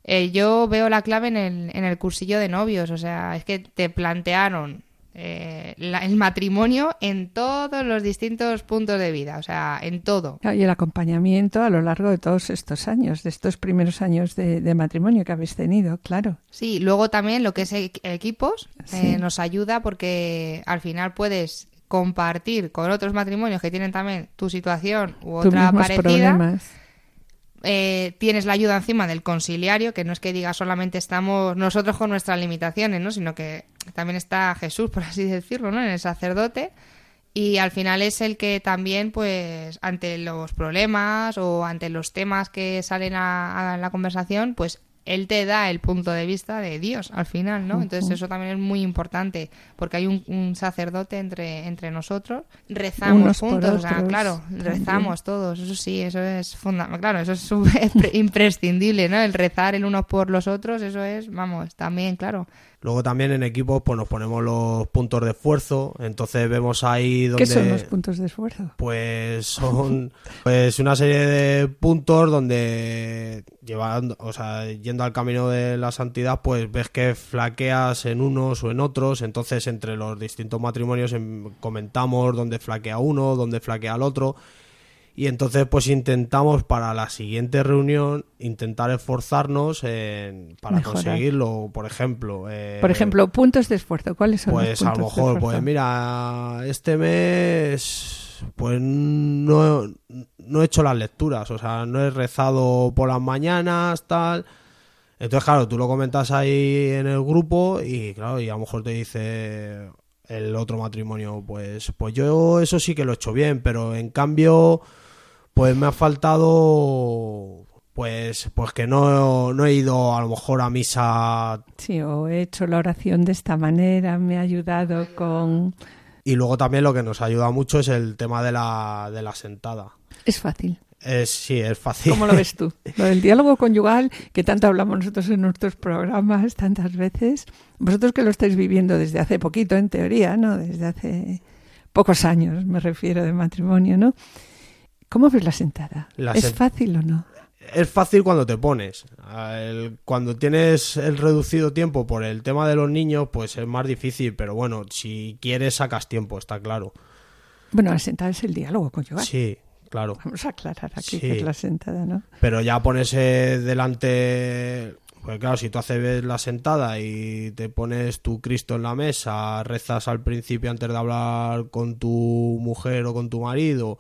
eh, yo veo la clave en el, en el cursillo de novios, o sea, es que te plantearon eh, la- el matrimonio en todos los distintos puntos de vida, o sea, en todo. Y el acompañamiento a lo largo de todos estos años, de estos primeros años de, de matrimonio que habéis tenido, claro. Sí, luego también lo que es e- equipos Sí. eh, nos ayuda porque al final puedes compartir con otros matrimonios que tienen también tu situación u Tus otra parecida. problemas. Eh, tienes la ayuda encima del conciliario, que no es que diga solamente estamos nosotros con nuestras limitaciones, ¿no? sino que también está Jesús, [LAUGHS] por así decirlo, ¿no? en el sacerdote. Y al final es el que también, pues, ante los problemas o ante los temas que salen a, a la conversación, pues él te da el punto de vista de Dios al final, ¿no? Entonces eso también es muy importante, porque hay un, un sacerdote entre, entre nosotros, rezamos Unos juntos, o sea, claro, también. rezamos todos, eso sí, eso es fundamental, claro, eso es [LAUGHS] imprescindible, ¿no? El rezar el uno por los otros, eso es, vamos, también, claro. Luego también en equipos pues nos ponemos los puntos de esfuerzo, entonces vemos ahí donde ¿Qué son los puntos de esfuerzo? pues son pues una serie de puntos donde llevando, o sea, yendo al camino de la santidad, pues ves que flaqueas en unos o en otros, entonces entre los distintos matrimonios em, comentamos dónde flaquea uno, dónde flaquea el otro. Y entonces pues intentamos para la siguiente reunión intentar esforzarnos en- para Mejorar. conseguirlo, por ejemplo. eh, Por ejemplo, puntos de esfuerzo. ¿Cuáles son los pues a puntos lo de mejor, pues mira, este mes pues no, no he hecho las lecturas, o sea, no he rezado por las mañanas, tal. Entonces, claro, tú lo comentas ahí en el grupo y claro, y a lo mejor te dice el otro matrimonio, pues, pues yo eso sí que lo he hecho bien, pero en cambio, pues me ha faltado, pues, pues que no, no he ido a lo mejor a misa Sí, o he hecho la oración de esta manera, me ha ayudado con... Y luego también lo que nos ayuda mucho es el tema de la, de la sentada. Es fácil. Es, sí, es fácil. ¿Cómo lo ves tú? [LAUGHS] Lo del diálogo conyugal, que tanto hablamos nosotros en nuestros programas tantas veces. Vosotros que lo estáis viviendo desde hace poquito, en teoría, ¿no? Desde hace pocos años, me refiero, de matrimonio, ¿no? ¿Cómo ves la sentada? La ¿Es fácil o no? Es fácil cuando te pones. Cuando tienes el reducido tiempo por el tema de los niños, pues es más difícil. Pero bueno, si quieres sacas tiempo, está claro. Bueno, la sentada es el diálogo conyugal. Sí, claro. Vamos a aclarar aquí Sí. que es la sentada, ¿no? Pero ya pones eh, delante... Pues claro, si tú haces la sentada y te pones tu Cristo en la mesa, rezas al principio antes de hablar con tu mujer o con tu marido,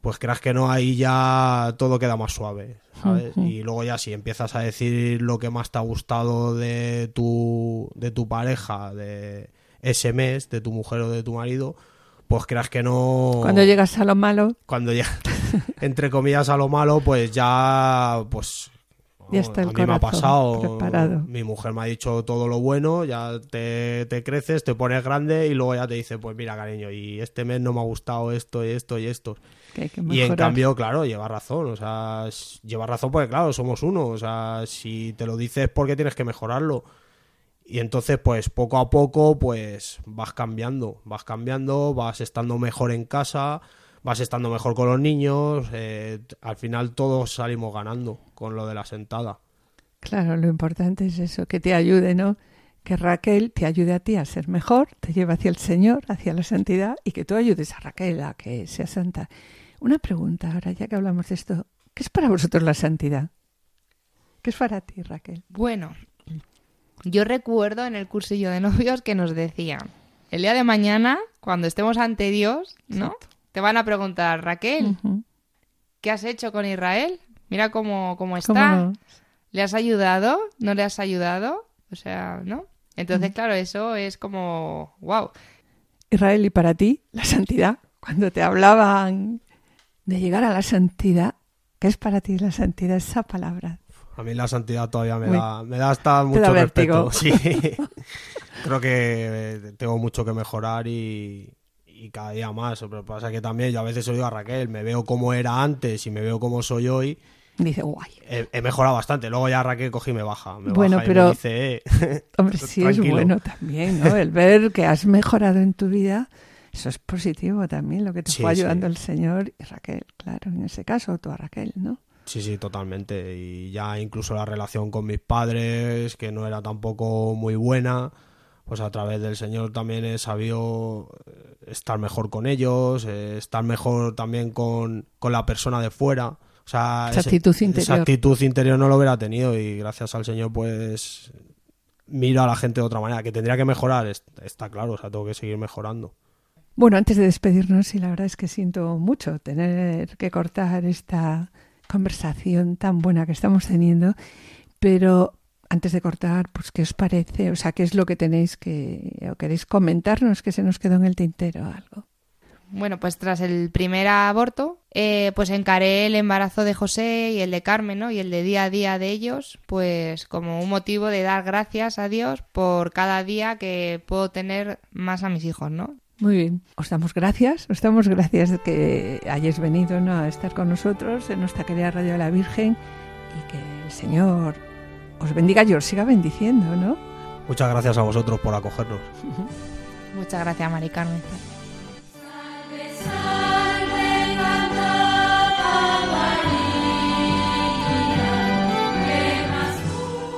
pues creas que no, ahí ya todo queda más suave, ¿sabes? Y luego ya si empiezas a decir lo que más te ha gustado de tu, de tu pareja, de ese mes, de tu mujer o de tu marido, pues creas que no... Cuando llegas a lo malo, Cuando llega, [LAUGHS] entre comillas, a lo malo, pues ya, pues... Ya está el a mí me ha pasado. preparado. Mi mujer me ha dicho todo lo bueno, ya te, te creces, te pones grande y luego ya te dice, pues mira, cariño, y este mes no me ha gustado esto y esto y esto. que hay que Y en cambio, claro, lleva razón. O sea, lleva razón porque, claro, somos uno. O sea, si te lo dices es porque tienes que mejorarlo. Y entonces, pues poco a poco, pues vas cambiando. Vas cambiando, vas estando mejor en casa, vas estando mejor con los niños. eh, al final todos salimos ganando con lo de la sentada. Claro, lo importante es eso, que te ayude, ¿no? Que Raquel te ayude a ti a ser mejor, te lleve hacia el Señor, hacia la santidad y que tú ayudes a Raquel a que sea santa. Una pregunta ahora, ya que hablamos de esto. ¿Qué es para vosotros la santidad? ¿Qué es para ti, Raquel? Bueno, yo recuerdo en el cursillo de novios que nos decían, el día de mañana, cuando estemos ante Dios, ¿no? Te van a preguntar, Raquel. ¿qué has hecho con Israel? Mira cómo, cómo está. ¿Cómo no? ¿Le has ayudado? ¿No le has ayudado? O sea, ¿no? Entonces, claro, eso es como, wow. Israel, y para ti, la santidad. Cuando te hablaban de llegar a la santidad, ¿qué es para ti la santidad? Esa palabra. A mí la santidad todavía me Uy. da, me da hasta mucho da respeto. Sí. [LAUGHS] Creo que eh, tengo mucho que mejorar y, y cada día más. Pero pasa que también yo a veces oigo a Raquel, me veo como era antes y me veo como soy hoy. Dice, guay. He, he mejorado bastante. Luego ya Raquel cogí y me baja. Me Bueno, baja y pero- me dice, eh, [LAUGHS] Hombre, sí es bueno también, ¿no? El ver que has mejorado en tu vida, eso es positivo también, lo que te Sí, fue sí. ayudando el Señor y Raquel, claro, en ese caso, tú a Raquel, ¿no? Sí, sí, totalmente. Y ya incluso la relación con mis padres, que no era tampoco muy buena, pues a través del Señor también he sabido eh, estar mejor con ellos, eh, estar mejor también con, con la persona de fuera. O sea, Esa ese- actitud esa interior. actitud interior no lo hubiera tenido y gracias al Señor pues miro a la gente de otra manera. Que tendría que mejorar, es- está claro, o sea, tengo que seguir mejorando. Bueno, antes de despedirnos, y la verdad es que siento mucho tener que cortar esta conversación tan buena que estamos teniendo, pero antes de cortar, pues ¿qué os parece? O sea, ¿qué es lo que tenéis que, o queréis comentarnos que se nos quedó en el tintero algo? Bueno, pues tras el primer aborto, eh, pues encaré el embarazo de José y el de Carmen, ¿no? Y el de día a día de ellos, pues como un motivo de dar gracias a Dios por cada día que puedo tener más a mis hijos, ¿no? Muy bien, os damos gracias, os damos gracias de que hayáis venido ¿no? a estar con nosotros en nuestra querida Radio de la Virgen y que el Señor os bendiga y os siga bendiciendo, ¿no? Muchas gracias a vosotros por acogernos. [LAUGHS] Muchas gracias, Mari Carmen.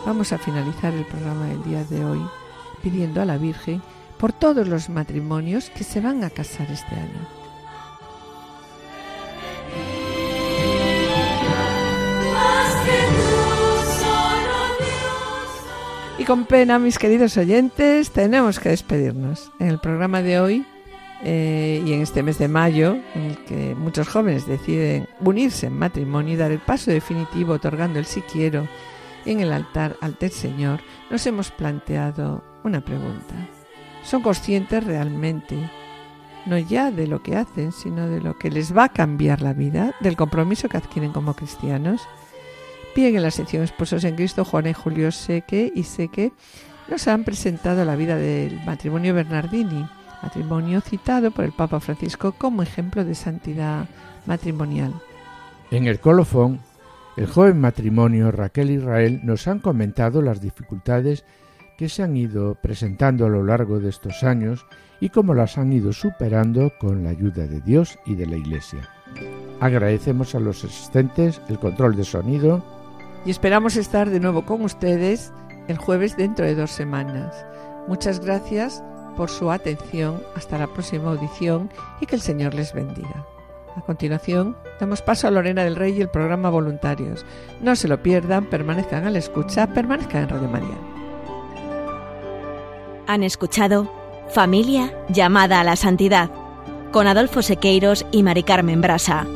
Vamos a finalizar el programa del día de hoy pidiendo a la Virgen por todos los matrimonios que se van a casar este año. Y con pena, mis queridos oyentes, tenemos que despedirnos. En el programa de hoy eh, y en este mes de mayo, en el que muchos jóvenes deciden unirse en matrimonio y dar el paso definitivo otorgando el si quiero en el altar ante el Señor, nos hemos planteado una pregunta. ¿Son conscientes realmente, no ya de lo que hacen, sino de lo que les va a cambiar la vida, del compromiso que adquieren como cristianos? Bien, en la sección Esposos en Cristo, Juana y Julio Seque y Seque nos han presentado la vida del matrimonio Bernardini, matrimonio citado por el Papa Francisco como ejemplo de santidad matrimonial. En el colofón, el joven matrimonio Raquel Israel nos han comentado las dificultades que se han ido presentando a lo largo de estos años y cómo las han ido superando con la ayuda de Dios y de la Iglesia. Agradecemos a los asistentes el control de sonido y esperamos estar de nuevo con ustedes el jueves dentro de dos semanas. Muchas gracias por su atención. Hasta la próxima audición y que el Señor les bendiga. A continuación, damos paso a Lorena del Rey y el programa Voluntarios. No se lo pierdan, permanezcan a la escucha, permanezcan en Radio María. Han escuchado Familia llamada a la santidad con Adolfo Sequeiros y Mari Carmen Brasa.